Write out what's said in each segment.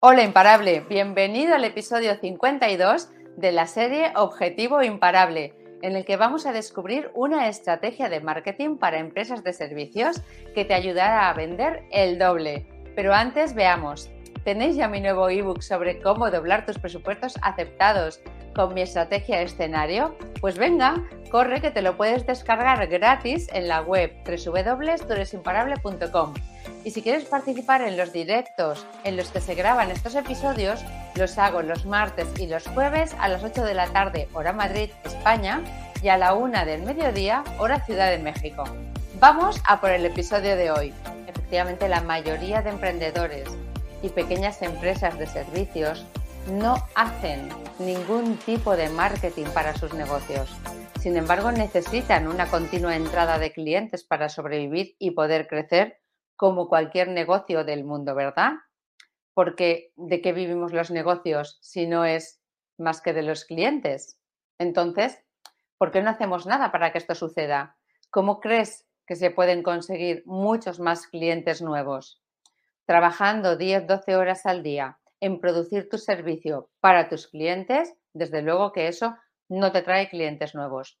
Hola imparable, bienvenido al episodio 52 de la serie Objetivo Imparable, en el que vamos a descubrir una estrategia de marketing para empresas de servicios que te ayudará a vender el doble. Pero antes veamos, ¿tenéis ya mi nuevo ebook sobre cómo doblar tus presupuestos aceptados con mi estrategia escenario? Pues venga, corre que te lo puedes descargar gratis en la web www.turesimparable.com. Y si quieres participar en los directos en los que se graban estos episodios, los hago los martes y los jueves a las 8 de la tarde, hora Madrid, España, y a la 1 del mediodía, hora Ciudad de México. Vamos a por el episodio de hoy. Efectivamente, la mayoría de emprendedores y pequeñas empresas de servicios no hacen ningún tipo de marketing para sus negocios. Sin embargo, necesitan una continua entrada de clientes para sobrevivir y poder crecer como cualquier negocio del mundo, ¿verdad? Porque ¿de qué vivimos los negocios si no es más que de los clientes? Entonces, ¿por qué no hacemos nada para que esto suceda? ¿Cómo crees que se pueden conseguir muchos más clientes nuevos? Trabajando 10, 12 horas al día en producir tu servicio para tus clientes, desde luego que eso no te trae clientes nuevos.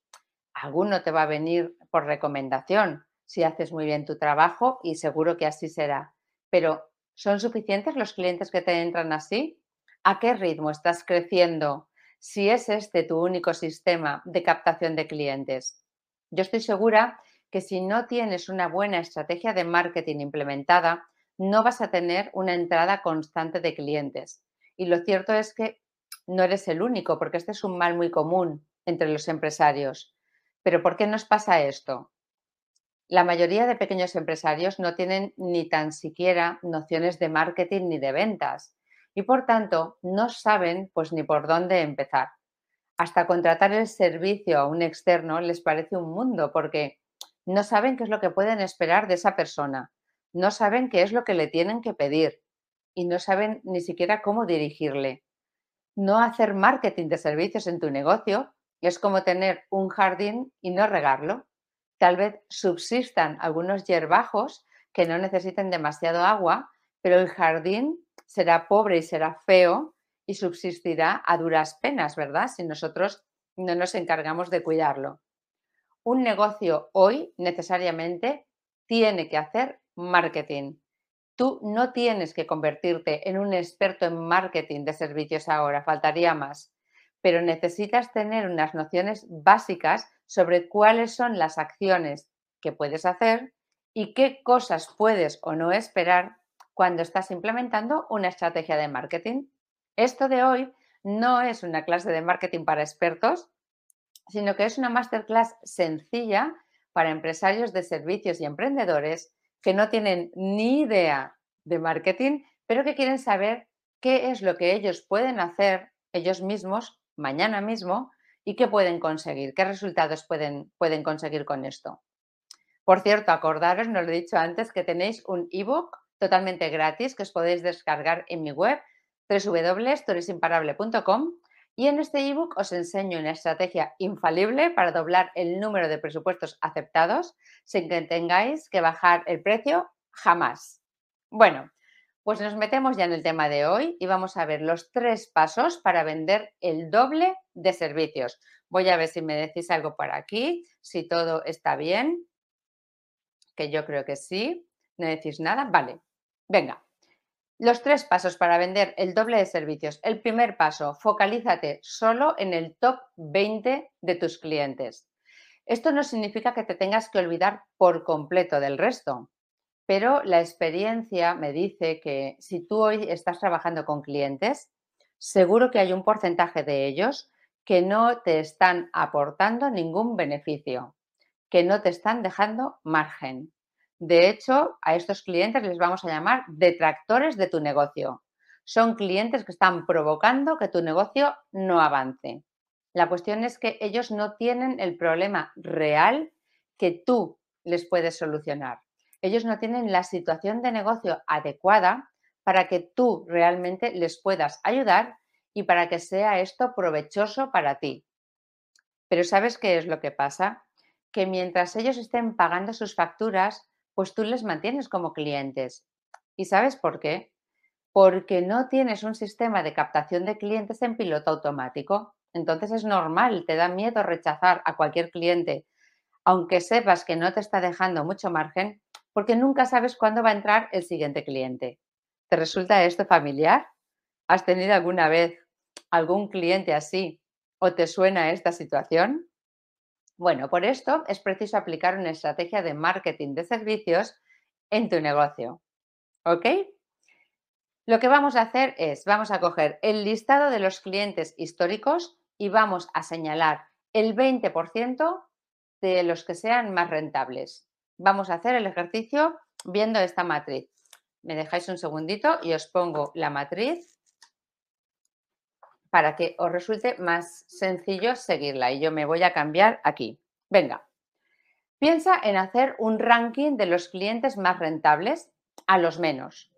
Alguno te va a venir por recomendación, si haces muy bien tu trabajo y seguro que así será. Pero ¿son suficientes los clientes que te entran así? ¿A qué ritmo estás creciendo si es este tu único sistema de captación de clientes? Yo estoy segura que si no tienes una buena estrategia de marketing implementada, no vas a tener una entrada constante de clientes. Y lo cierto es que no eres el único, porque este es un mal muy común entre los empresarios. Pero ¿por qué nos pasa esto? La mayoría de pequeños empresarios no tienen ni tan siquiera nociones de marketing ni de ventas y por tanto no saben pues ni por dónde empezar. Hasta contratar el servicio a un externo les parece un mundo porque no saben qué es lo que pueden esperar de esa persona, no saben qué es lo que le tienen que pedir y no saben ni siquiera cómo dirigirle. No hacer marketing de servicios en tu negocio es como tener un jardín y no regarlo tal vez subsistan algunos hierbajos que no necesiten demasiado agua, pero el jardín será pobre y será feo y subsistirá a duras penas, ¿verdad? Si nosotros no nos encargamos de cuidarlo. Un negocio hoy necesariamente tiene que hacer marketing. Tú no tienes que convertirte en un experto en marketing de servicios ahora, faltaría más, pero necesitas tener unas nociones básicas sobre cuáles son las acciones que puedes hacer y qué cosas puedes o no esperar cuando estás implementando una estrategia de marketing. Esto de hoy no es una clase de marketing para expertos, sino que es una masterclass sencilla para empresarios de servicios y emprendedores que no tienen ni idea de marketing, pero que quieren saber qué es lo que ellos pueden hacer ellos mismos mañana mismo y qué pueden conseguir, qué resultados pueden, pueden conseguir con esto. Por cierto, acordaros, no lo he dicho antes, que tenéis un ebook totalmente gratis que os podéis descargar en mi web www.turesimparable.com y en este ebook os enseño una estrategia infalible para doblar el número de presupuestos aceptados sin que tengáis que bajar el precio jamás. Bueno, pues nos metemos ya en el tema de hoy y vamos a ver los tres pasos para vender el doble de servicios. Voy a ver si me decís algo por aquí, si todo está bien, que yo creo que sí. ¿No decís nada? Vale, venga. Los tres pasos para vender el doble de servicios. El primer paso, focalízate solo en el top 20 de tus clientes. Esto no significa que te tengas que olvidar por completo del resto. Pero la experiencia me dice que si tú hoy estás trabajando con clientes, seguro que hay un porcentaje de ellos que no te están aportando ningún beneficio, que no te están dejando margen. De hecho, a estos clientes les vamos a llamar detractores de tu negocio. Son clientes que están provocando que tu negocio no avance. La cuestión es que ellos no tienen el problema real que tú les puedes solucionar ellos no tienen la situación de negocio adecuada para que tú realmente les puedas ayudar y para que sea esto provechoso para ti. Pero ¿sabes qué es lo que pasa? Que mientras ellos estén pagando sus facturas, pues tú les mantienes como clientes. ¿Y sabes por qué? porque no tienes un sistema de captación de clientes en piloto automático. Entonces es normal, te da miedo rechazar a cualquier cliente, aunque sepas que no te está dejando mucho margen, porque nunca sabes cuándo va a entrar el siguiente cliente. ¿Te resulta esto familiar? ¿Has tenido alguna vez algún cliente así o te suena esta situación? Bueno, por esto es preciso aplicar una estrategia de marketing de servicios en tu negocio. ¿Ok? Lo que vamos a hacer es, vamos a coger el listado de los clientes históricos y vamos a señalar el 20% de los que sean más rentables. Vamos a hacer el ejercicio viendo esta matriz. Me dejáis un segundito y os pongo la matriz para que os resulte más sencillo seguirla. Y yo me voy a cambiar aquí. Venga, piensa en hacer un ranking de los clientes más rentables a los menos.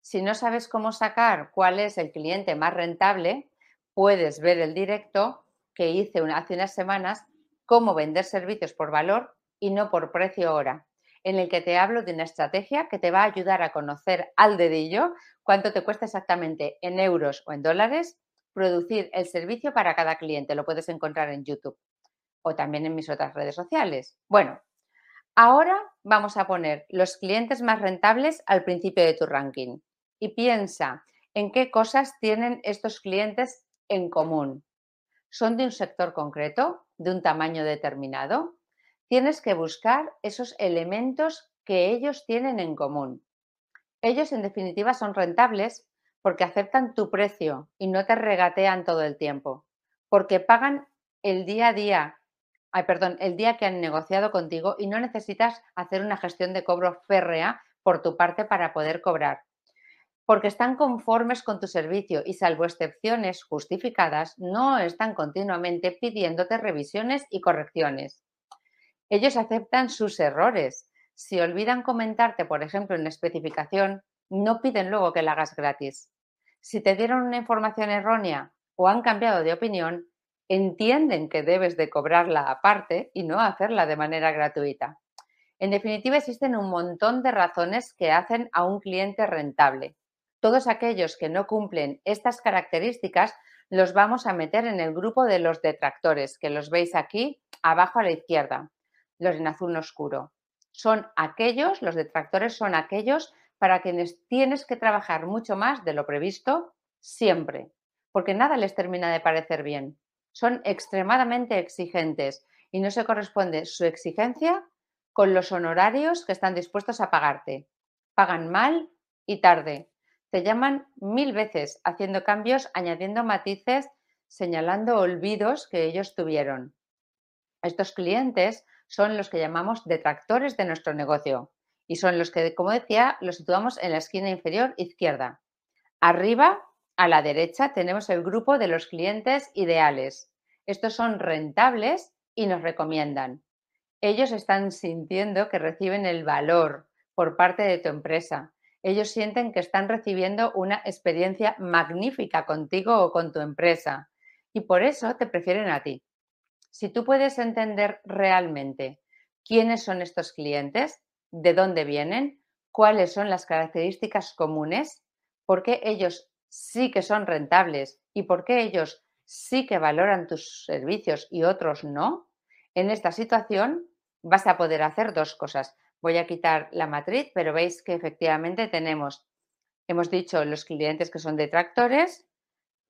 Si no sabes cómo sacar cuál es el cliente más rentable, puedes ver el directo que hice hace unas semanas, cómo vender servicios por valor y no por precio hora, en el que te hablo de una estrategia que te va a ayudar a conocer al dedillo cuánto te cuesta exactamente en euros o en dólares producir el servicio para cada cliente. Lo puedes encontrar en YouTube o también en mis otras redes sociales. Bueno, ahora vamos a poner los clientes más rentables al principio de tu ranking y piensa en qué cosas tienen estos clientes en común. ¿Son de un sector concreto, de un tamaño determinado? Tienes que buscar esos elementos que ellos tienen en común. Ellos, en definitiva, son rentables porque aceptan tu precio y no te regatean todo el tiempo, porque pagan el día a día, ay, perdón, el día que han negociado contigo y no necesitas hacer una gestión de cobro férrea por tu parte para poder cobrar. Porque están conformes con tu servicio y salvo excepciones justificadas, no están continuamente pidiéndote revisiones y correcciones. Ellos aceptan sus errores. Si olvidan comentarte, por ejemplo, en especificación, no piden luego que la hagas gratis. Si te dieron una información errónea o han cambiado de opinión, entienden que debes de cobrarla aparte y no hacerla de manera gratuita. En definitiva, existen un montón de razones que hacen a un cliente rentable. Todos aquellos que no cumplen estas características los vamos a meter en el grupo de los detractores, que los veis aquí abajo a la izquierda, los en azul oscuro. Son aquellos, los detractores son aquellos para quienes tienes que trabajar mucho más de lo previsto siempre, porque nada les termina de parecer bien. Son extremadamente exigentes y no se corresponde su exigencia con los honorarios que están dispuestos a pagarte. Pagan mal y tarde. Te llaman mil veces haciendo cambios, añadiendo matices, señalando olvidos que ellos tuvieron. Estos clientes son los que llamamos detractores de nuestro negocio y son los que, como decía, los situamos en la esquina inferior izquierda. Arriba, a la derecha, tenemos el grupo de los clientes ideales. Estos son rentables y nos recomiendan. Ellos están sintiendo que reciben el valor por parte de tu empresa. Ellos sienten que están recibiendo una experiencia magnífica contigo o con tu empresa y por eso te prefieren a ti. Si tú puedes entender realmente quiénes son estos clientes, de dónde vienen, cuáles son las características comunes, por qué ellos sí que son rentables y por qué ellos sí que valoran tus servicios y otros no, en esta situación vas a poder hacer dos cosas. Voy a quitar la matriz, pero veis que efectivamente tenemos, hemos dicho los clientes que son detractores,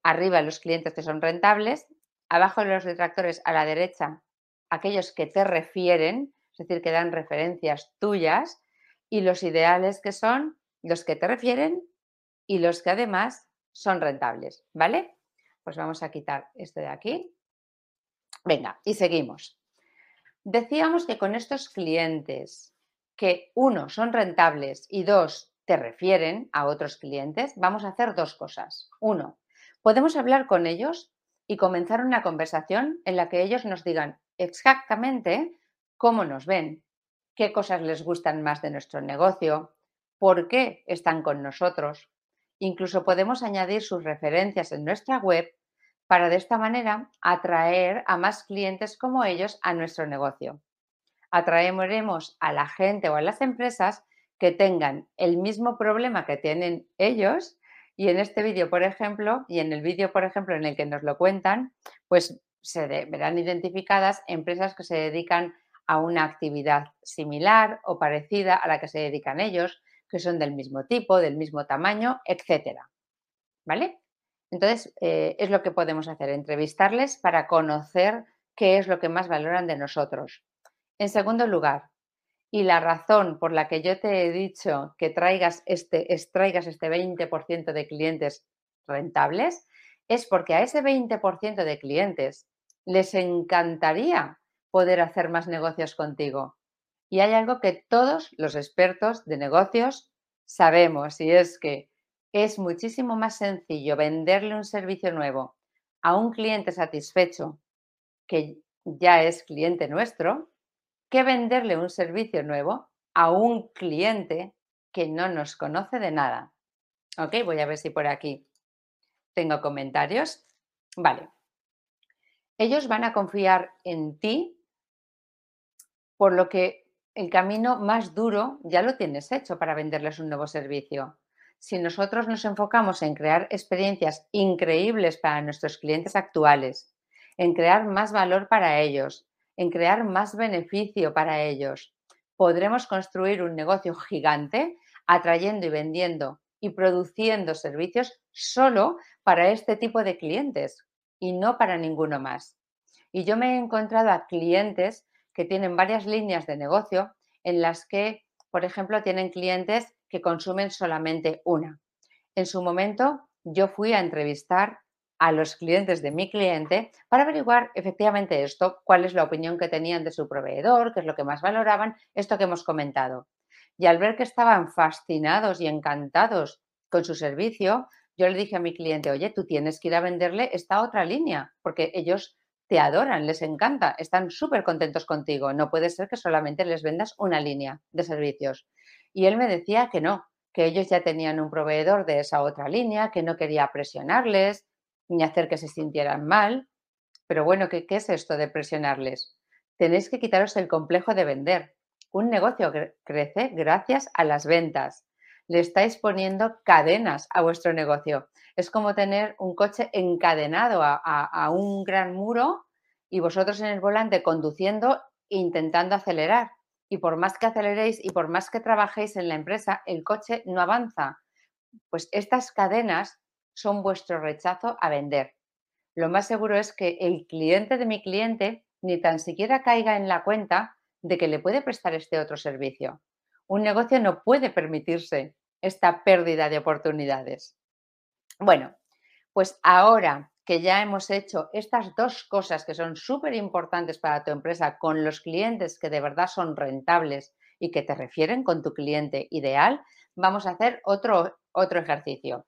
arriba los clientes que son rentables, abajo los detractores a la derecha, aquellos que te refieren, es decir, que dan referencias tuyas, y los ideales que son los que te refieren y los que además son rentables, ¿vale? Pues vamos a quitar este de aquí. Venga, y seguimos. Decíamos que con estos clientes que uno son rentables y dos te refieren a otros clientes, vamos a hacer dos cosas. Uno, podemos hablar con ellos y comenzar una conversación en la que ellos nos digan exactamente cómo nos ven, qué cosas les gustan más de nuestro negocio, por qué están con nosotros. Incluso podemos añadir sus referencias en nuestra web para de esta manera atraer a más clientes como ellos a nuestro negocio. Atraeremos a la gente o a las empresas que tengan el mismo problema que tienen ellos Y en este vídeo, por ejemplo, y en el vídeo, por ejemplo, en el que nos lo cuentan, pues se verán identificadas empresas que se dedican a una actividad similar o parecida a la que se dedican ellos, que son del mismo tipo, del mismo tamaño, etcétera. ¿Vale? Entonces, eh, es lo que podemos hacer, entrevistarles para conocer qué es lo que más valoran de nosotros. En segundo lugar, y la razón por la que yo te he dicho que traigas este, extraigas este 20% de clientes rentables es porque a ese 20% de clientes les encantaría poder hacer más negocios contigo. Y hay algo que todos los expertos de negocios sabemos y es que es muchísimo más sencillo venderle un servicio nuevo a un cliente satisfecho que ya es cliente nuestro que venderle un servicio nuevo a un cliente que no nos conoce de nada. Ok, voy a ver si por aquí tengo comentarios. Vale. Ellos van a confiar en ti por lo que el camino más duro ya lo tienes hecho para venderles un nuevo servicio. Si nosotros nos enfocamos en crear experiencias increíbles para nuestros clientes actuales, en crear más valor para ellos, en crear más beneficio para ellos. Podremos construir un negocio gigante atrayendo y vendiendo y produciendo servicios solo para este tipo de clientes y no para ninguno más. Y yo me he encontrado a clientes que tienen varias líneas de negocio en las que, por ejemplo, tienen clientes que consumen solamente una. En su momento, yo fui a entrevistar a los clientes de mi cliente para averiguar efectivamente esto, cuál es la opinión que tenían de su proveedor, qué es lo que más valoraban, esto que hemos comentado. Y al ver que estaban fascinados y encantados con su servicio, yo le dije a mi cliente, oye, tú tienes que ir a venderle esta otra línea, porque ellos te adoran, les encanta, están súper contentos contigo. No puede ser que solamente les vendas una línea de servicios. Y él me decía que no, que ellos ya tenían un proveedor de esa otra línea, que no quería presionarles, ni hacer que se sintieran mal. Pero bueno, ¿qué, es esto de presionarles? Tenéis que quitaros el complejo de vender. Un negocio crece gracias a las ventas. Le estáis poniendo cadenas a vuestro negocio. Es como tener un coche encadenado a, un gran muro y vosotros en el volante conduciendo e intentando acelerar. Y por más que aceleréis y por más que trabajéis en la empresa, el coche no avanza. Pues estas cadenas son vuestro rechazo a vender. Lo más seguro es que el cliente de mi cliente ni tan siquiera caiga en la cuenta de que le puede prestar este otro servicio. Un negocio no puede permitirse esta pérdida de oportunidades. Bueno, pues ahora que ya hemos hecho estas dos cosas que son súper importantes para tu empresa con los clientes que de verdad son rentables y que te refieren con tu cliente ideal, vamos a hacer otro, otro ejercicio.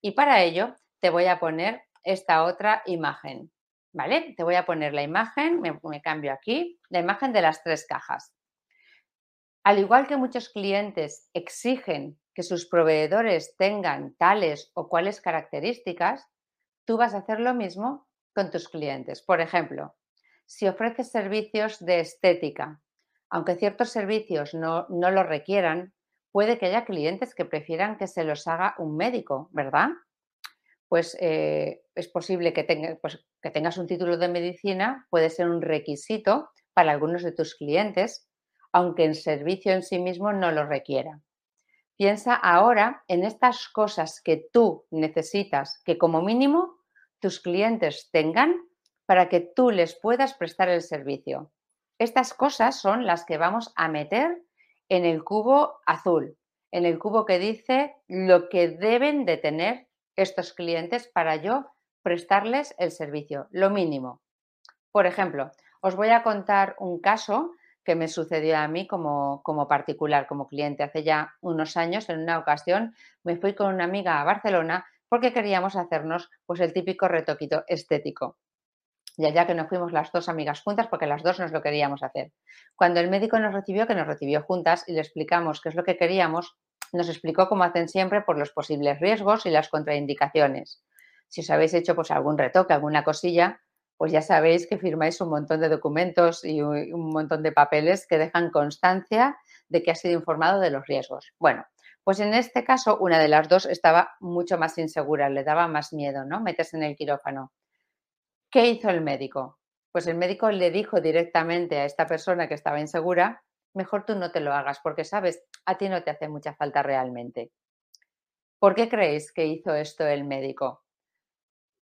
Y para ello te voy a poner esta otra imagen, ¿vale? Te voy a poner la imagen, me, cambio aquí, la imagen de las tres cajas. Al igual que muchos clientes exigen que sus proveedores tengan tales o cuales características, tú vas a hacer lo mismo con tus clientes. Por ejemplo, si ofreces servicios de estética, aunque ciertos servicios no, no lo requieran, puede que haya clientes que prefieran que se los haga un médico, ¿verdad? Pues eh, es posible pues, que tengas un título de medicina, puede ser un requisito para algunos de tus clientes, aunque el servicio en sí mismo no lo requiera. Piensa ahora en estas cosas que tú necesitas, que como mínimo tus clientes tengan para que tú les puedas prestar el servicio. Estas cosas son las que vamos a meter en el cubo azul, en el cubo que dice lo que deben de tener estos clientes para yo prestarles el servicio, lo mínimo. Por ejemplo, os voy a contar un caso que me sucedió a mí como, como, particular, como cliente. Hace ya unos años, en una ocasión, me fui con una amiga a Barcelona porque queríamos hacernos pues, el típico retoquito estético y allá que nos fuimos las dos amigas juntas porque las dos nos lo queríamos hacer. Cuando el médico nos recibió, que nos recibió juntas y le explicamos qué es lo que queríamos, nos explicó cómo hacen siempre por los posibles riesgos y las contraindicaciones. Si os habéis hecho pues algún retoque, alguna cosilla, pues ya sabéis que firmáis un montón de documentos y un montón de papeles que dejan constancia de que ha sido informado de los riesgos. Bueno, Pues en este caso, una de las dos estaba mucho más insegura, le daba más miedo, ¿no? Meterse en el quirófano. ¿Qué hizo el médico? Pues el médico le dijo directamente a esta persona que estaba insegura, mejor tú no te lo hagas porque sabes, a ti no te hace mucha falta realmente. ¿Por qué creéis que hizo esto el médico?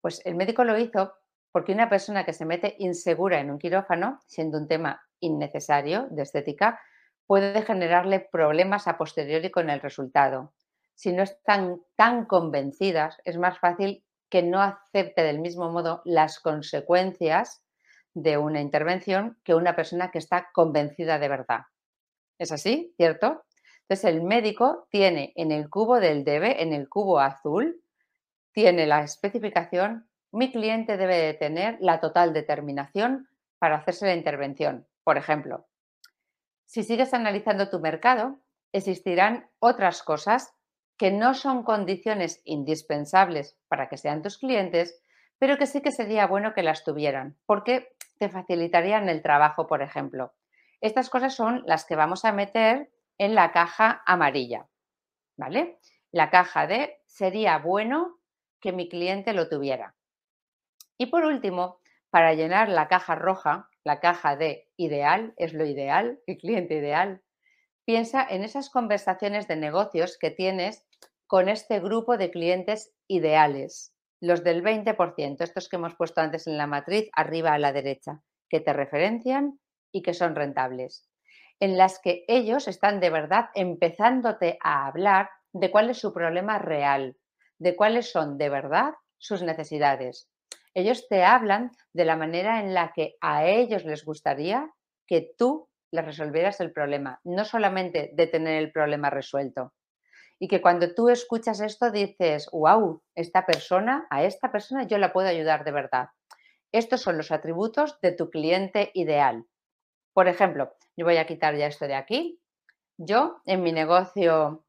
Pues el médico lo hizo porque una persona que se mete insegura en un quirófano, siendo un tema innecesario de estética, puede generarle problemas a posteriori con el resultado. Si no están tan convencidas, es más fácil que no acepte del mismo modo las consecuencias de una intervención que una persona que está convencida de verdad. ¿Es así? ¿Cierto? Entonces el médico tiene en el cubo del debe, en el cubo azul, tiene la especificación, mi cliente debe de tener la total determinación para hacerse la intervención. Por ejemplo, si sigues analizando tu mercado, existirán otras cosas que no son condiciones indispensables para que sean tus clientes, pero que sí que sería bueno que las tuvieran, porque te facilitarían el trabajo, por ejemplo. Estas cosas son las que vamos a meter en la caja amarilla, ¿vale? La caja de sería bueno que mi cliente lo tuviera. Y por último, para llenar la caja roja, la caja de ideal, es lo ideal, el cliente ideal, piensa en esas conversaciones de negocios que tienes con este grupo de clientes ideales, los del 20%, estos que hemos puesto antes en la matriz, arriba a la derecha, que te referencian y que son rentables, en las que ellos están de verdad empezándote a hablar de cuál es su problema real, de cuáles son de verdad sus necesidades. Ellos te hablan de la manera en la que a ellos les gustaría que tú les resolvieras el problema, no solamente de tener el problema resuelto. Y que cuando tú escuchas esto dices, wow, esta persona, a esta persona yo la puedo ayudar de verdad. Estos son los atributos de tu cliente ideal. Por ejemplo, yo voy a quitar ya esto de aquí. Yo en mi negocio,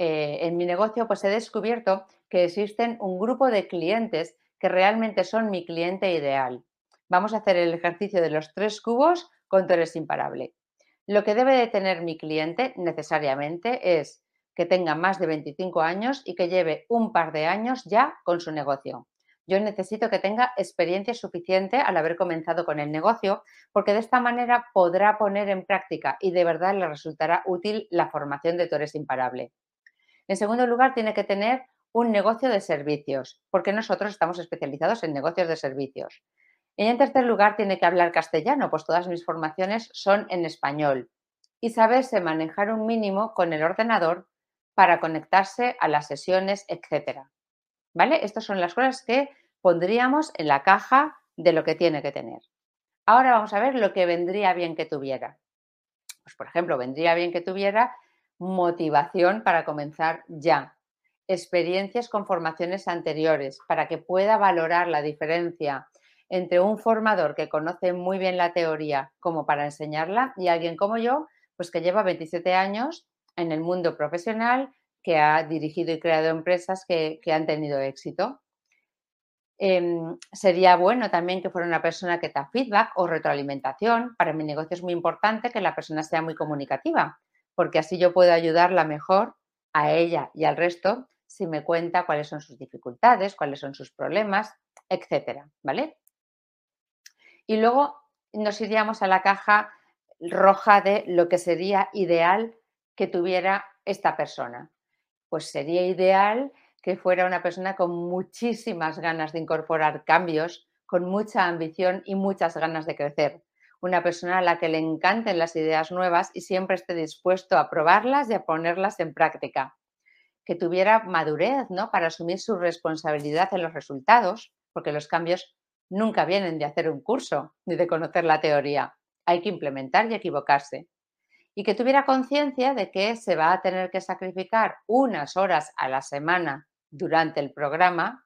eh, en mi negocio, pues he descubierto que existen un grupo de clientes que realmente son mi cliente ideal. Vamos a hacer el ejercicio de los tres cubos con tú eres imparable. Lo que debe de tener mi cliente necesariamente es que tenga más de 25 años y que lleve un par de años ya con su negocio. Yo necesito que tenga experiencia suficiente al haber comenzado con el negocio, porque de esta manera podrá poner en práctica y de verdad le resultará útil la formación de Torres Imparable. En segundo lugar, tiene que tener un negocio de servicios, porque nosotros estamos especializados en negocios de servicios. Y en tercer lugar, tiene que hablar castellano, pues todas mis formaciones son en español. Y saberse manejar un mínimo con el ordenador para conectarse a las sesiones, etcétera. ¿Vale? Estas son las cosas que pondríamos en la caja de lo que tiene que tener. Ahora vamos a ver lo que vendría bien que tuviera. Pues, por ejemplo, vendría bien que tuviera motivación para comenzar ya, experiencias con formaciones anteriores, para que pueda valorar la diferencia entre un formador que conoce muy bien la teoría como para enseñarla y alguien como yo, pues que lleva 27 años en el mundo profesional, que ha dirigido y creado empresas que, han tenido éxito. Em, sería bueno también que fuera una persona que da feedback o retroalimentación. Para mi negocio es muy importante que la persona sea muy comunicativa, porque así yo puedo ayudarla mejor a ella y al resto si me cuenta cuáles son sus dificultades, cuáles son sus problemas, etcétera, ¿vale? Y luego nos iríamos a la caja roja de lo que sería ideal que tuviera esta persona. Pues sería ideal que fuera una persona con muchísimas ganas de incorporar cambios, con mucha ambición y muchas ganas de crecer. Una persona a la que le encanten las ideas nuevas y siempre esté dispuesto a probarlas y a ponerlas en práctica. Que tuviera madurez ¿no? para asumir su responsabilidad en los resultados, porque los cambios nunca vienen de hacer un curso ni de conocer la teoría. Hay que implementar y equivocarse y que tuviera conciencia de que se va a tener que sacrificar unas horas a la semana durante el programa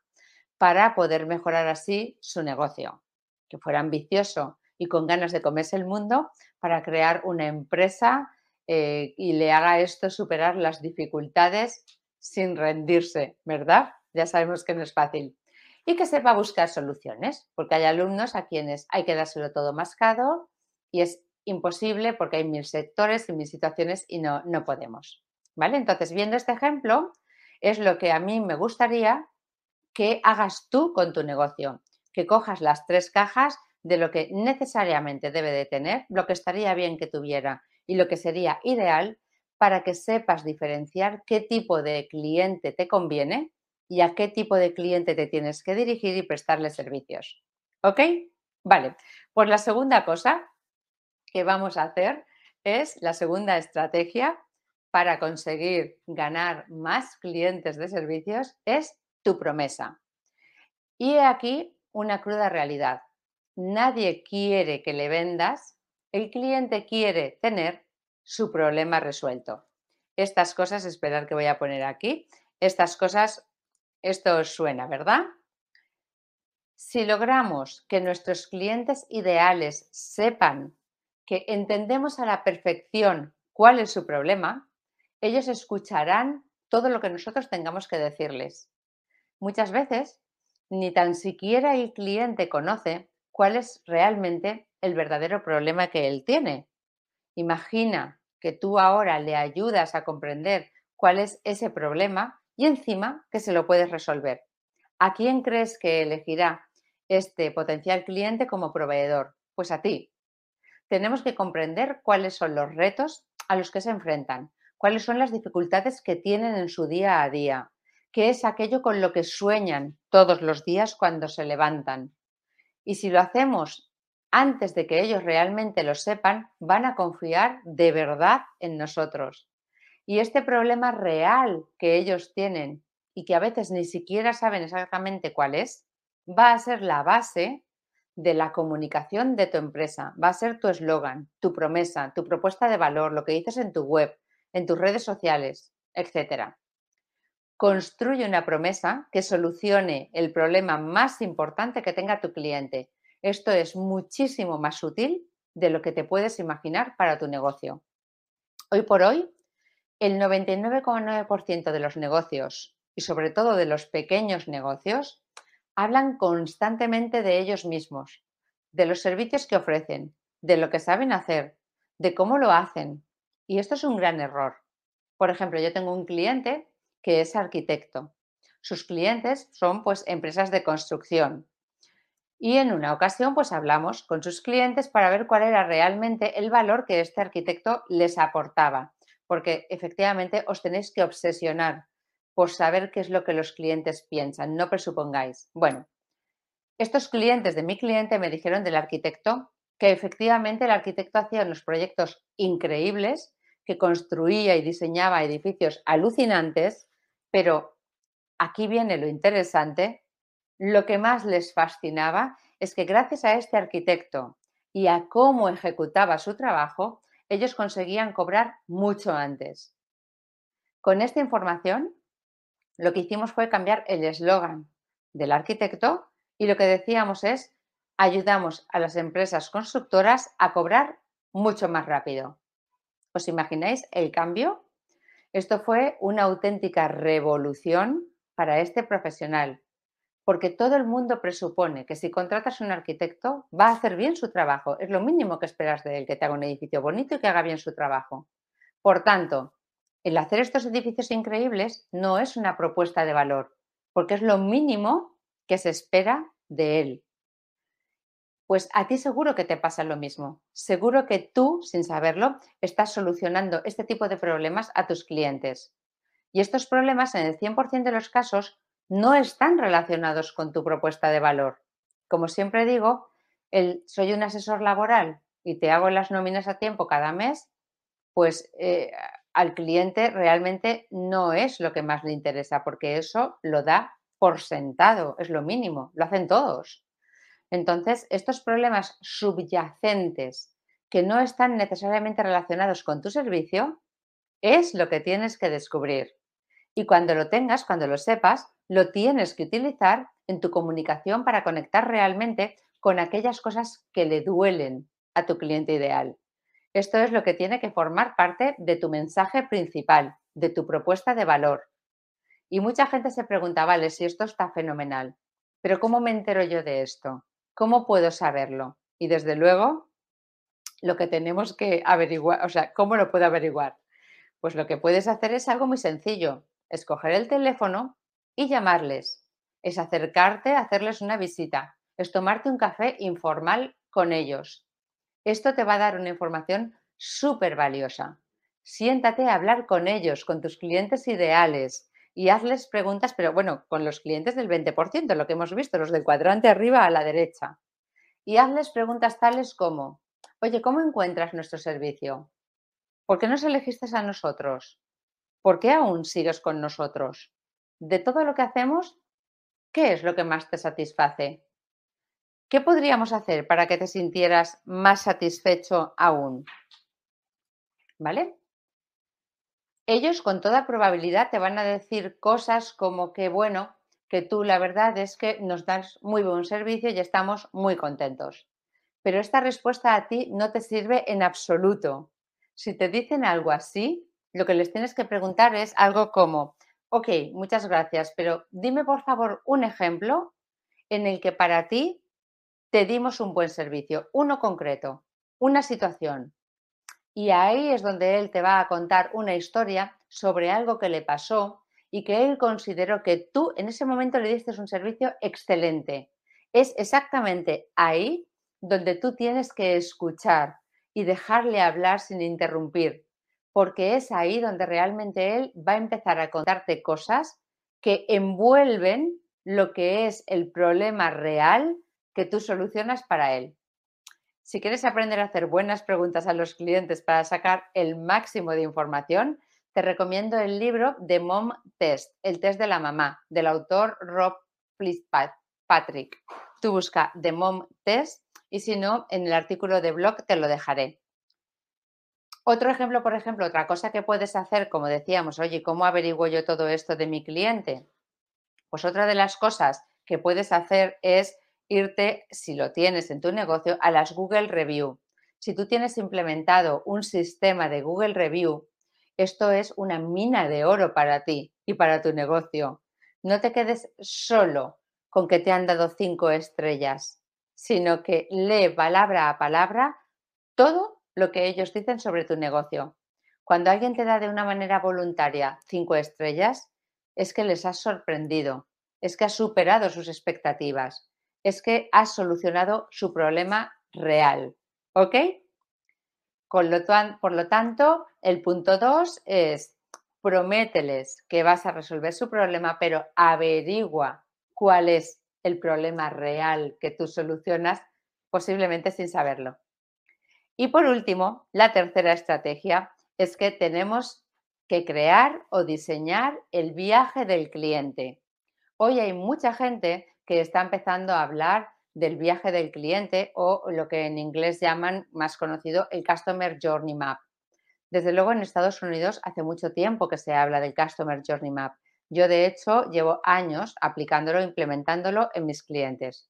para poder mejorar así su negocio, que fuera ambicioso y con ganas de comerse el mundo para crear una empresa eh, y le haga esto superar las dificultades sin rendirse, ¿verdad? Ya sabemos que no es fácil. Y que sepa buscar soluciones, porque hay alumnos a quienes hay que dárselo todo mascado y es imposible porque hay mil sectores y mil situaciones y no, no podemos. ¿Vale? Entonces, viendo este ejemplo, es lo que a mí me gustaría que hagas tú con tu negocio, que cojas las tres cajas de lo que necesariamente debe de tener, lo que estaría bien que tuviera y lo que sería ideal para que sepas diferenciar qué tipo de cliente te conviene y a qué tipo de cliente te tienes que dirigir y prestarle servicios. ¿Ok? Vale, pues la segunda cosa que vamos a hacer es la segunda estrategia para conseguir ganar más clientes de servicios es tu promesa. Y aquí una cruda realidad. Nadie quiere que le vendas, el cliente quiere tener su problema resuelto. Estas cosas, esperar que voy a poner aquí, estas cosas, esto os suena, ¿verdad? Si logramos que nuestros clientes ideales sepan que entendemos a la perfección cuál es su problema, ellos escucharán todo lo que nosotros tengamos que decirles. Muchas veces ni tan siquiera el cliente conoce cuál es realmente el verdadero problema que él tiene. Imagina que tú ahora le ayudas a comprender cuál es ese problema y encima que se lo puedes resolver. ¿A quién crees que elegirá este potencial cliente como proveedor? Pues a ti. Tenemos que comprender cuáles son los retos a los que se enfrentan, cuáles son las dificultades que tienen en su día a día, qué es aquello con lo que sueñan todos los días cuando se levantan. Y si lo hacemos antes de que ellos realmente lo sepan, van a confiar de verdad en nosotros. Y este problema real que ellos tienen y que a veces ni siquiera saben exactamente cuál es, va a ser la base de la comunicación de tu empresa, va a ser tu eslogan, tu promesa, tu propuesta de valor, lo que dices en tu web, en tus redes sociales, etc. Construye una promesa que solucione el problema más importante que tenga tu cliente esto es muchísimo más útil de lo que te puedes imaginar para tu negocio. Hoy por hoy, el 99,9% de los negocios y sobre todo de los pequeños negocios hablan constantemente de ellos mismos, de los servicios que ofrecen, de lo que saben hacer, de cómo lo hacen. Y esto es un gran error. Por ejemplo, yo tengo un cliente que es arquitecto. Sus clientes son pues empresas de construcción, y en una ocasión, pues hablamos con sus clientes para ver cuál era realmente el valor que este arquitecto les aportaba, porque efectivamente os tenéis que obsesionar por saber qué es lo que los clientes piensan, no presupongáis. Bueno, estos clientes de mi cliente me dijeron del arquitecto que efectivamente el arquitecto hacía unos proyectos increíbles, que construía y diseñaba edificios alucinantes, pero aquí viene lo interesante, lo que más les fascinaba es que gracias a este arquitecto y a cómo ejecutaba su trabajo, ellos conseguían cobrar mucho antes. Con esta información, lo que hicimos fue cambiar el eslogan del arquitecto y lo que decíamos es, ayudamos a las empresas constructoras a cobrar mucho más rápido. ¿Os imagináis el cambio? Esto fue una auténtica revolución para este profesional porque todo el mundo presupone que si contratas a un arquitecto va a hacer bien su trabajo. Es lo mínimo que esperas de él, que te haga un edificio bonito y que haga bien su trabajo. Por tanto, el hacer estos edificios increíbles no es una propuesta de valor, porque es lo mínimo que se espera de él. Pues a ti seguro que te pasa lo mismo. Seguro que tú, sin saberlo, estás solucionando este tipo de problemas a tus clientes. Y estos problemas, en el 100% de los casos, no están relacionados con tu propuesta de valor. Como siempre digo, el soy un asesor laboral y te hago las nóminas a tiempo cada mes, pues eh, al cliente realmente no es lo que más le interesa, porque eso lo da por sentado, es lo mínimo, lo hacen todos. Entonces, estos problemas subyacentes que no están necesariamente relacionados con tu servicio, es lo que tienes que descubrir. Y cuando lo tengas, cuando lo sepas, lo tienes que utilizar en tu comunicación para conectar realmente con aquellas cosas que le duelen a tu cliente ideal. Esto es lo que tiene que formar parte de tu mensaje principal, de tu propuesta de valor. Y mucha gente se pregunta, vale, si esto está fenomenal, pero ¿cómo me entero yo de esto? ¿Cómo puedo saberlo? Y desde luego, lo que tenemos que averiguar, o sea, ¿cómo lo puedo averiguar? Pues lo que puedes hacer es algo muy sencillo, escoger el teléfono y llamarles. Es acercarte a hacerles una visita, es tomarte un café informal con ellos. Esto te va a dar una información súper valiosa. Siéntate a hablar con ellos, con tus clientes ideales y hazles preguntas, pero bueno, con los clientes del 20%, lo que hemos visto, los del cuadrante arriba a la derecha. Y hazles preguntas tales como, oye, ¿cómo encuentras nuestro servicio? ¿Por qué nos elegiste a nosotros? ¿Por qué aún sigues con nosotros? De todo lo que hacemos, ¿qué es lo que más te satisface? ¿Qué podríamos hacer para que te sintieras más satisfecho aún? ¿Vale? Ellos con toda probabilidad te van a decir cosas como que, bueno, que tú la verdad es que nos das muy buen servicio y estamos muy contentos. Pero esta respuesta a ti no te sirve en absoluto. Si te dicen algo así, lo que les tienes que preguntar es algo como, ok, muchas gracias, pero dime por favor un ejemplo en el que para ti te dimos un buen servicio, uno concreto, una situación. Y ahí es donde él te va a contar una historia sobre algo que le pasó y que él consideró que tú en ese momento le diste un servicio excelente. Es exactamente ahí donde tú tienes que escuchar y dejarle hablar sin interrumpir, porque es ahí donde realmente él va a empezar a contarte cosas que envuelven lo que es el problema real que tú solucionas para él. Si quieres aprender a hacer buenas preguntas a los clientes para sacar el máximo de información, te recomiendo el libro The Mom Test, el test de la mamá, del autor Rob Fitzpatrick. Tú busca The Mom Test y si no, en el artículo de blog te lo dejaré. Otro ejemplo, por ejemplo, otra cosa que puedes hacer, como decíamos, oye, ¿cómo averiguo yo todo esto de mi cliente? Pues otra de las cosas que puedes hacer es irte, si lo tienes en tu negocio, a las Google Review. Si tú tienes implementado un sistema de Google Review, esto es una mina de oro para ti y para tu negocio. No te quedes solo con que te han dado cinco estrellas, sino que lee palabra a palabra todo lo que ellos dicen sobre tu negocio. Cuando alguien te da de una manera voluntaria cinco estrellas, es que les has sorprendido, es que has superado sus expectativas es que has solucionado su problema real. ¿Ok? por lo tanto, el punto 2 es promételes que vas a resolver su problema, pero averigua cuál es el problema real que tú solucionas, posiblemente sin saberlo. Y por último, la tercera estrategia es que tenemos que crear o diseñar el viaje del cliente. Hoy hay mucha gente que está empezando a hablar del viaje del cliente o lo que en inglés llaman más conocido el Customer Journey Map. Desde luego en Estados Unidos hace mucho tiempo que se habla del Customer Journey Map. Yo de hecho llevo años aplicándolo, implementándolo en mis clientes.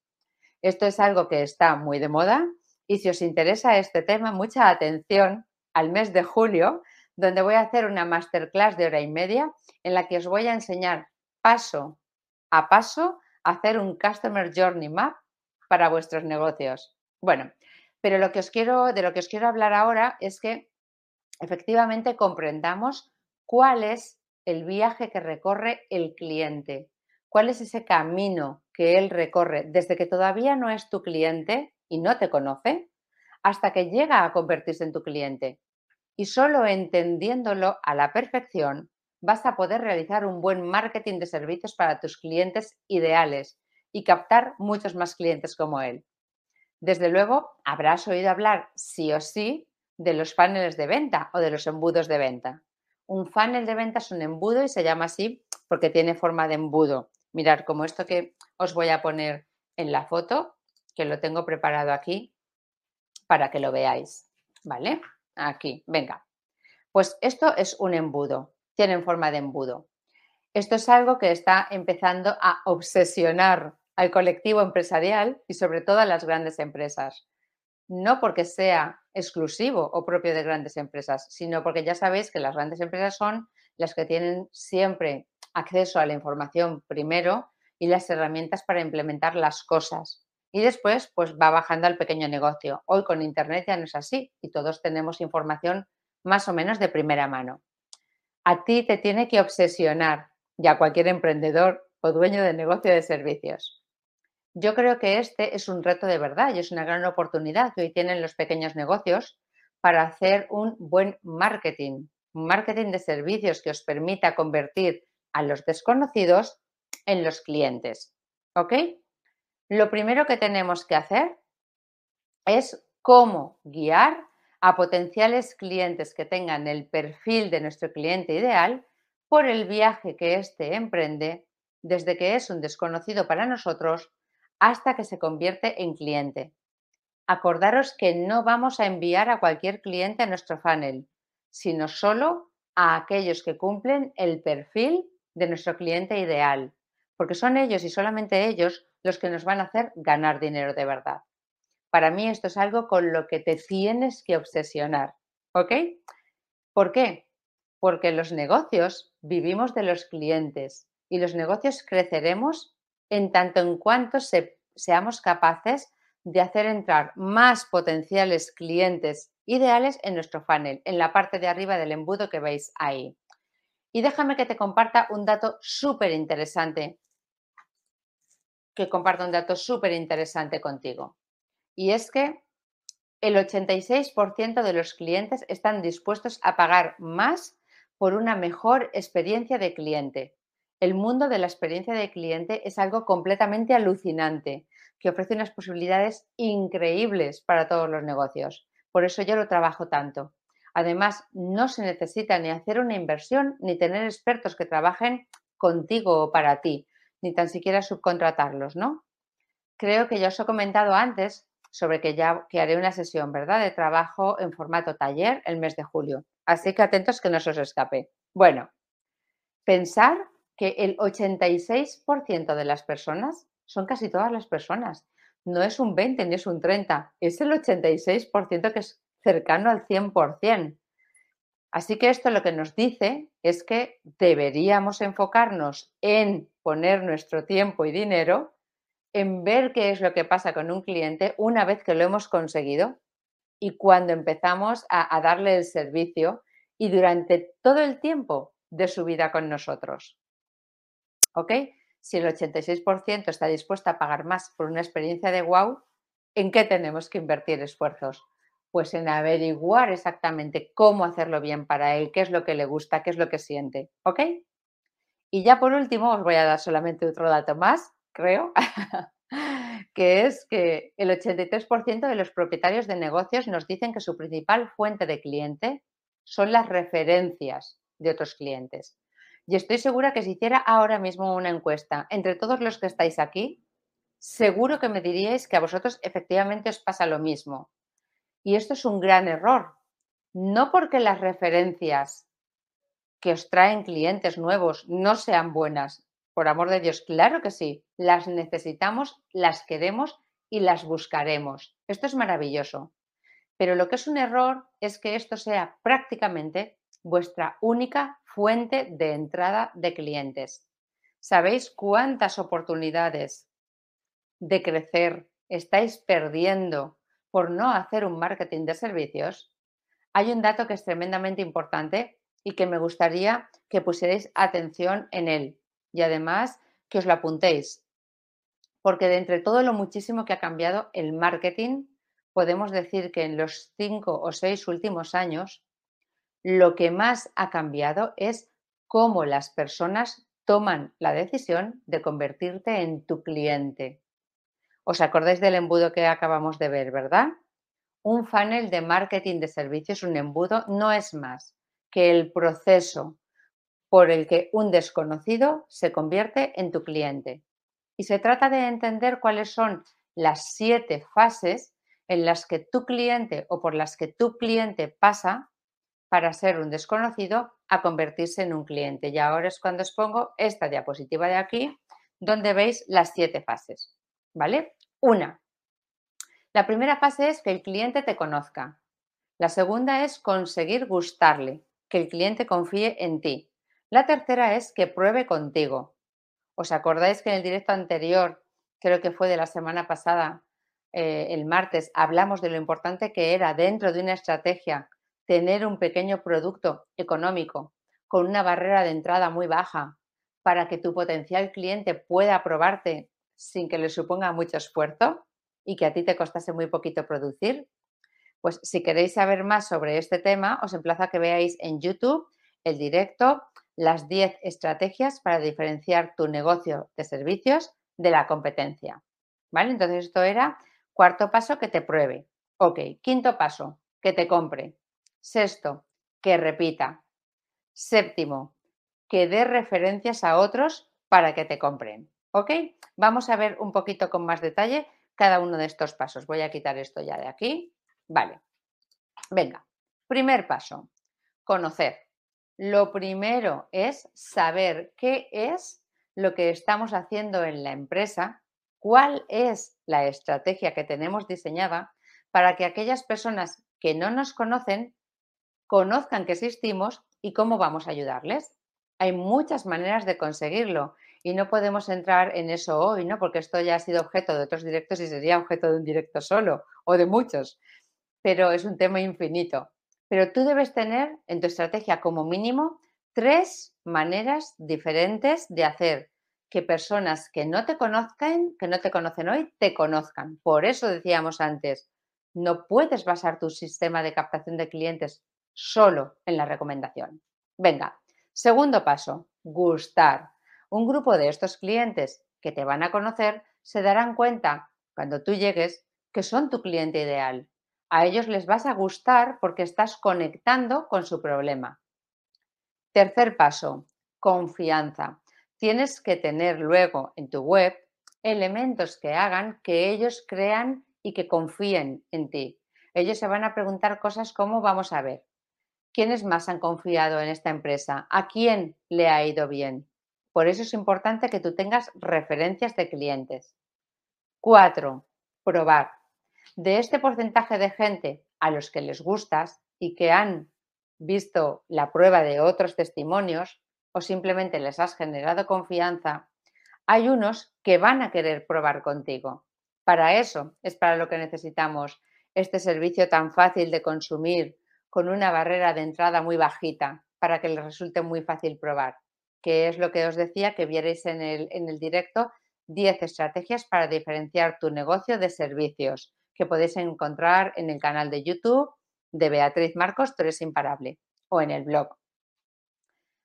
Esto es algo que está muy de moda y si os interesa este tema, mucha atención al mes de julio, donde voy a hacer una masterclass de hora y media en la que os voy a enseñar paso a paso hacer un Customer Journey Map para vuestros negocios. Bueno, pero lo que os quiero, de lo que os quiero hablar ahora es que efectivamente comprendamos cuál es el viaje que recorre el cliente, cuál es ese camino que él recorre desde que todavía no es tu cliente y no te conoce hasta que llega a convertirse en tu cliente. Y solo entendiéndolo a la perfección vas a poder realizar un buen marketing de servicios para tus clientes ideales y captar muchos más clientes como él. Desde luego, habrás oído hablar sí o sí de los paneles de venta o de los embudos de venta. Un funnel de venta es un embudo y se llama así porque tiene forma de embudo. Mirar, como esto que os voy a poner en la foto, que lo tengo preparado aquí para que lo veáis. ¿Vale? Aquí, venga. Pues esto es un embudo tienen forma de embudo. Esto es algo que está empezando a obsesionar al colectivo empresarial y sobre todo a las grandes empresas. No porque sea exclusivo o propio de grandes empresas, sino porque ya sabéis que las grandes empresas son las que tienen siempre acceso a la información primero y las herramientas para implementar las cosas. Y después, pues va bajando al pequeño negocio. Hoy con Internet ya no es así y todos tenemos información más o menos de primera mano. a ti te tiene que obsesionar, ya cualquier emprendedor o dueño de negocio de servicios. Yo creo que este es un reto de verdad y es una gran oportunidad que hoy tienen los pequeños negocios para hacer un buen marketing, un marketing de servicios que os permita convertir a los desconocidos en los clientes. ¿Ok? Lo primero que tenemos que hacer es cómo guiar a potenciales clientes que tengan el perfil de nuestro cliente ideal por el viaje que éste emprende desde que es un desconocido para nosotros hasta que se convierte en cliente. Acordaros que no vamos a enviar a cualquier cliente a nuestro funnel, sino solo a aquellos que cumplen el perfil de nuestro cliente ideal, porque son ellos y solamente ellos los que nos van a hacer ganar dinero de verdad. Para mí esto es algo con lo que te tienes que obsesionar, ¿ok? ¿Por qué? Porque los negocios vivimos de los clientes y los negocios creceremos en tanto en cuanto seamos capaces de hacer entrar más potenciales clientes ideales en nuestro funnel, en la parte de arriba del embudo que veis ahí. Y déjame que te comparta un dato súper interesante, que comparta un dato súper interesante contigo. Y es que el 86% de los clientes están dispuestos a pagar más por una mejor experiencia de cliente. El mundo de la experiencia de cliente es algo completamente alucinante, que ofrece unas posibilidades increíbles para todos los negocios. Por eso yo lo trabajo tanto. Además, no se necesita ni hacer una inversión ni tener expertos que trabajen contigo o para ti, ni tan siquiera subcontratarlos, ¿no? Creo que ya os he comentado antes sobre que ya que haré una sesión, ¿verdad?, de trabajo en formato taller el mes de julio. Así que atentos que no se os escape. Bueno, pensar que el 86% de las personas son casi todas las personas. No es un 20 ni es un 30, es el 86% que es cercano al 100%. Así que esto lo que nos dice es que deberíamos enfocarnos en poner nuestro tiempo y dinero en ver qué es lo que pasa con un cliente una vez que lo hemos conseguido y cuando empezamos a, darle el servicio y durante todo el tiempo de su vida con nosotros. ¿Ok? si el 86% está dispuesto a pagar más por una experiencia de wow, ¿en qué tenemos que invertir esfuerzos? Pues en averiguar exactamente cómo hacerlo bien para él, qué es lo que le gusta, qué es lo que siente. ¿Ok? Y ya por último os voy a dar solamente otro dato más, creo, que es que el 83% de los propietarios de negocios nos dicen que su principal fuente de cliente son las referencias de otros clientes. Y estoy segura que si hiciera ahora mismo una encuesta entre todos los que estáis aquí, seguro que me diríais que a vosotros efectivamente os pasa lo mismo. Y esto es un gran error. No porque las referencias que os traen clientes nuevos no sean buenas. Por amor de Dios, claro que sí. Las necesitamos, las queremos y las buscaremos. Esto es maravilloso. Pero lo que es un error es que esto sea prácticamente vuestra única fuente de entrada de clientes. ¿Sabéis cuántas oportunidades de crecer estáis perdiendo por no hacer un marketing de servicios? Hay un dato que es tremendamente importante y que me gustaría que pusierais atención en él y además que os lo apuntéis. Porque de entre todo lo muchísimo que ha cambiado el marketing, podemos decir que en los cinco o seis últimos años lo que más ha cambiado es cómo las personas toman la decisión de convertirte en tu cliente. ¿Os acordáis del embudo que acabamos de ver, verdad? Un funnel de marketing de servicios, un embudo, no es más que el proceso por el que un desconocido se convierte en tu cliente. Y se trata de entender cuáles son las siete fases en las que tu cliente o por las que tu cliente pasa para ser un desconocido a convertirse en un cliente. Y ahora es cuando os pongo esta diapositiva de aquí, donde veis las siete fases. ¿Vale? Una. La primera fase es que el cliente te conozca. La segunda es conseguir gustarle, que el cliente confíe en ti. La tercera es que pruebe contigo. ¿Os acordáis que en el directo anterior, creo que fue de la semana pasada, eh, el martes, hablamos de lo importante que era dentro de una estrategia tener un pequeño producto económico con una barrera de entrada muy baja para que tu potencial cliente pueda probarte sin que le suponga mucho esfuerzo y que a ti te costase muy poquito producir? Pues si queréis saber más sobre este tema, os emplazo a que veáis en YouTube el directo las 10 estrategias para diferenciar tu negocio de servicios de la competencia. ¿Vale? Entonces esto era cuarto paso, que te pruebe. Ok, quinto paso, que te compre. Sexto, que repita. Séptimo, que dé referencias a otros para que te compren. Vamos a ver un poquito con más detalle cada uno de estos pasos. Voy a quitar esto ya de aquí. Vale. Venga, primer paso, conocer. Lo primero es saber qué es lo que estamos haciendo en la empresa, cuál es la estrategia que tenemos diseñada para que aquellas personas que no nos conocen conozcan que existimos y cómo vamos a ayudarles. Hay muchas maneras de conseguirlo y no podemos entrar en eso hoy, ¿no? Porque esto ya ha sido objeto de otros directos y sería objeto de un directo solo o de muchos pero es un tema infinito. Pero tú debes tener en tu estrategia como mínimo tres maneras diferentes de hacer que personas que no te conozcan, que no te conocen hoy, te conozcan. Por eso decíamos antes, no puedes basar tu sistema de captación de clientes solo en la recomendación. Venga, segundo paso, gustar. Un grupo de estos clientes que te van a conocer se darán cuenta cuando tú llegues que son tu cliente ideal a ellos les vas a gustar porque estás conectando con su problema. Tercer paso, confianza. Tienes que tener luego en tu web elementos que hagan que ellos crean y que confíen en ti. Ellos se van a preguntar cosas como, vamos a ver, ¿quiénes más han confiado en esta empresa? ¿A quién le ha ido bien? Por eso es importante que tú tengas referencias de clientes. Cuatro, probar de este porcentaje de gente a los que les gustas y que han visto la prueba de otros testimonios o simplemente les has generado confianza, hay unos que van a querer probar contigo. Para eso es para lo que necesitamos este servicio tan fácil de consumir con una barrera de entrada muy bajita para que les resulte muy fácil probar, que es lo que os decía que vierais en el, en el directo 10 estrategias para diferenciar tu negocio de servicios que podéis encontrar en el canal de YouTube de Beatriz Marcos, Tú eres imparable, o en el blog.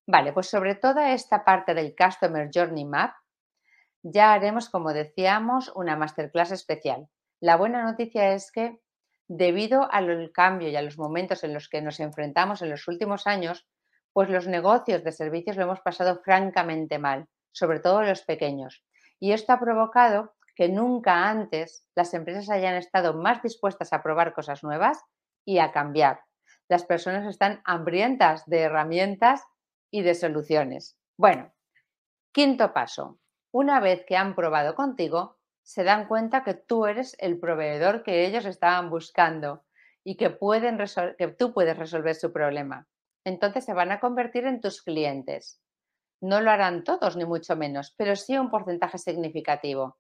Vale, pues sobre toda esta parte del Customer Journey Map, ya haremos, como decíamos, una masterclass especial. La buena noticia es que debido al cambio y a los momentos en los que nos enfrentamos en los últimos años, pues los negocios de servicios lo hemos pasado francamente mal, sobre todo los pequeños. Y esto ha provocado que nunca antes las empresas hayan estado más dispuestas a probar cosas nuevas y a cambiar. Las personas están hambrientas de herramientas y de soluciones. Bueno, quinto paso. Una vez que han probado contigo, se dan cuenta que tú eres el proveedor que ellos estaban buscando y que, pueden que tú puedes resolver su problema. Entonces se van a convertir en tus clientes. No lo harán todos, ni mucho menos, pero sí un porcentaje significativo.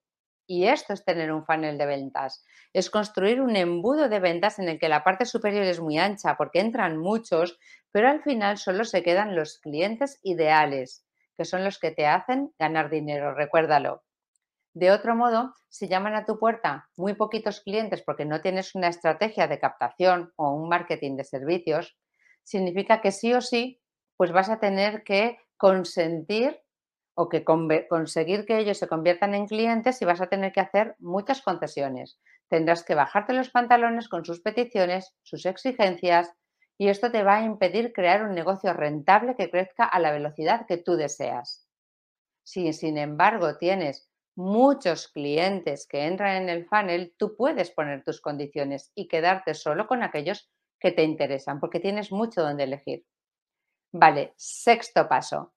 Y esto es tener un funnel de ventas. Es construir un embudo de ventas en el que la parte superior es muy ancha porque entran muchos, pero al final solo se quedan los clientes ideales, que son los que te hacen ganar dinero, recuérdalo. De otro modo, si llaman a tu puerta muy poquitos clientes porque no tienes una estrategia de captación o un marketing de servicios, significa que sí o sí, pues vas a tener que consentir o que conseguir que ellos se conviertan en clientes y vas a tener que hacer muchas concesiones. Tendrás que bajarte los pantalones con sus peticiones, sus exigencias y esto te va a impedir crear un negocio rentable que crezca a la velocidad que tú deseas. Si sin embargo tienes muchos clientes que entran en el funnel, tú puedes poner tus condiciones y quedarte solo con aquellos que te interesan porque tienes mucho donde elegir. Vale, sexto paso,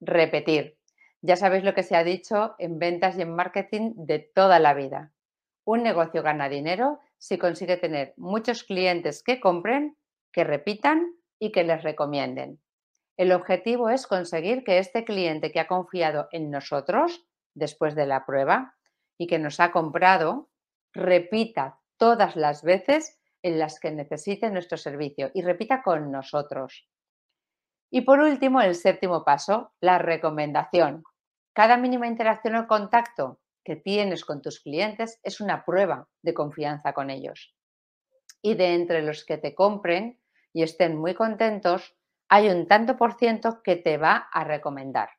repetir. Ya sabéis lo que se ha dicho en ventas y en marketing de toda la vida. Un negocio gana dinero si consigue tener muchos clientes que compren, que repitan y que les recomienden. El objetivo es conseguir que este cliente que ha confiado en nosotros después de la prueba y que nos ha comprado, repita todas las veces en las que necesite nuestro servicio y repita con nosotros. Y por último, el séptimo paso, la recomendación. Cada mínima interacción o contacto que tienes con tus clientes es una prueba de confianza con ellos. Y de entre los que te compren y estén muy contentos, hay un tanto por ciento que te va a recomendar.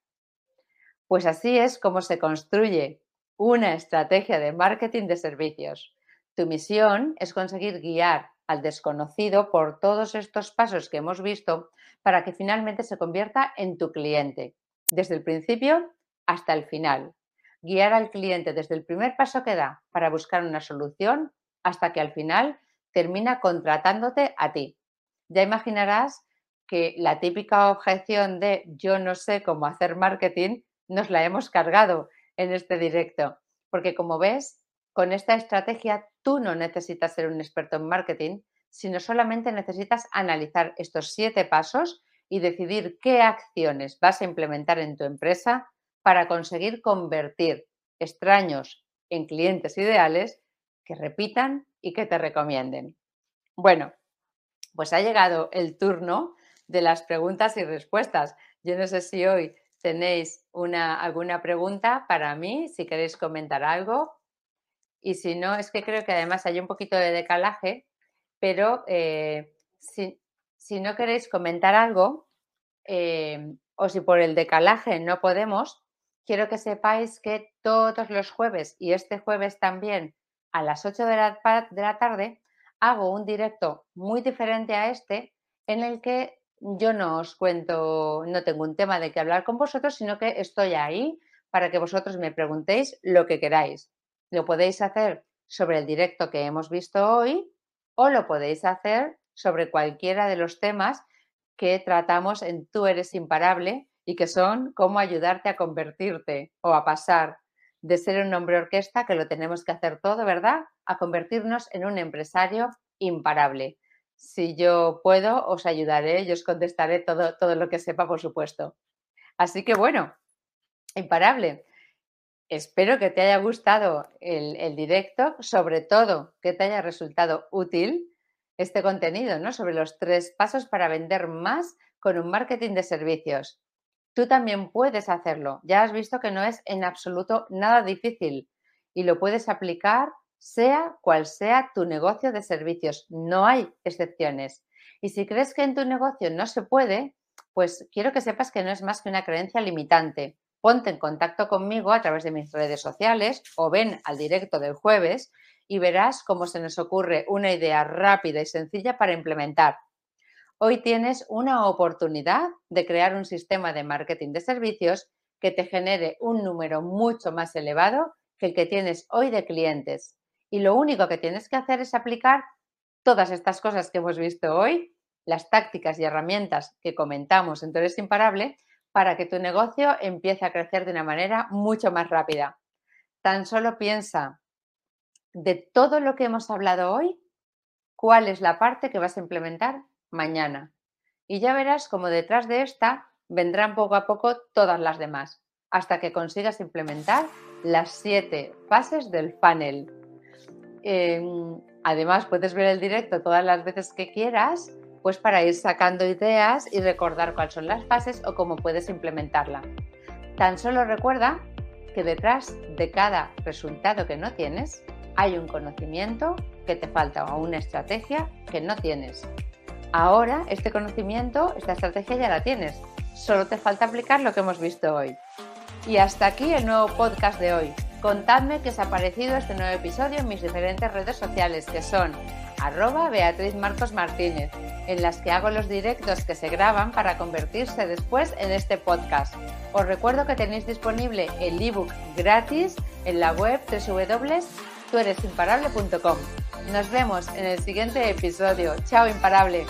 Pues así es como se construye una estrategia de marketing de servicios. Tu misión es conseguir guiar al desconocido por todos estos pasos que hemos visto para que finalmente se convierta en tu cliente, desde el principio hasta el final. Guiar al cliente desde el primer paso que da para buscar una solución hasta que al final termina contratándote a ti. Ya imaginarás que la típica objeción de yo no sé cómo hacer marketing nos la hemos cargado en este directo, porque como ves, con esta estrategia tú no necesitas ser un experto en marketing, sino solamente necesitas analizar estos siete pasos y decidir qué acciones vas a implementar en tu empresa para conseguir convertir extraños en clientes ideales que repitan y que te recomienden. Bueno, pues ha llegado el turno de las preguntas y respuestas. Yo no sé si hoy tenéis una, alguna pregunta para mí, si queréis comentar algo. Y si no, es que creo que además hay un poquito de decalaje, pero eh, si, no queréis comentar algo, eh, o si por el decalaje no podemos, quiero que sepáis que todos los jueves y este jueves también a las 8 de la, de la tarde hago un directo muy diferente a este en el que yo no os cuento, no tengo un tema de que hablar con vosotros, sino que estoy ahí para que vosotros me preguntéis lo que queráis. Lo podéis hacer sobre el directo que hemos visto hoy o lo podéis hacer sobre cualquiera de los temas que tratamos en Tú eres imparable y que son cómo ayudarte a convertirte o a pasar de ser un hombre orquesta, que lo tenemos que hacer todo, ¿verdad? A convertirnos en un empresario imparable. Si yo puedo, os ayudaré y os contestaré todo, todo lo que sepa, por supuesto. Así que bueno, imparable. Espero que te haya gustado el, directo, sobre todo que te haya resultado útil este contenido, ¿no? Sobre los tres pasos para vender más con un marketing de servicios. Tú también puedes hacerlo. Ya has visto que no es en absoluto nada difícil y lo puedes aplicar sea cual sea tu negocio de servicios. No hay excepciones. Y si crees que en tu negocio no se puede, pues quiero que sepas que no es más que una creencia limitante. Ponte en contacto conmigo a través de mis redes sociales o ven al directo del jueves y verás cómo se nos ocurre una idea rápida y sencilla para implementar. Hoy tienes una oportunidad de crear un sistema de marketing de servicios que te genere un número mucho más elevado que el que tienes hoy de clientes y lo único que tienes que hacer es aplicar todas estas cosas que hemos visto hoy, las tácticas y herramientas que comentamos en Tú imparable, para que tu negocio empiece a crecer de una manera mucho más rápida. Tan solo piensa de todo lo que hemos hablado hoy, cuál es la parte que vas a implementar mañana. Y ya verás cómo detrás de esta vendrán poco a poco todas las demás, hasta que consigas implementar las siete fases del funnel Em, además, puedes ver el directo todas las veces que quieras, pues para ir sacando ideas y recordar cuáles son las fases o cómo puedes implementarla. Tan solo recuerda que detrás de cada resultado que no tienes hay un conocimiento que te falta o una estrategia que no tienes. Ahora este conocimiento, esta estrategia ya la tienes. Solo te falta aplicar lo que hemos visto hoy. Y hasta aquí el nuevo podcast de hoy. Contadme qué os ha parecido este nuevo episodio en mis diferentes redes sociales que son arroba Beatriz Marcos Martínez, en las que hago los directos que se graban para convertirse después en este podcast. Os recuerdo que tenéis disponible el ebook gratis en la web www.tueresimparable.com. Nos vemos en el siguiente episodio. Chao imparable.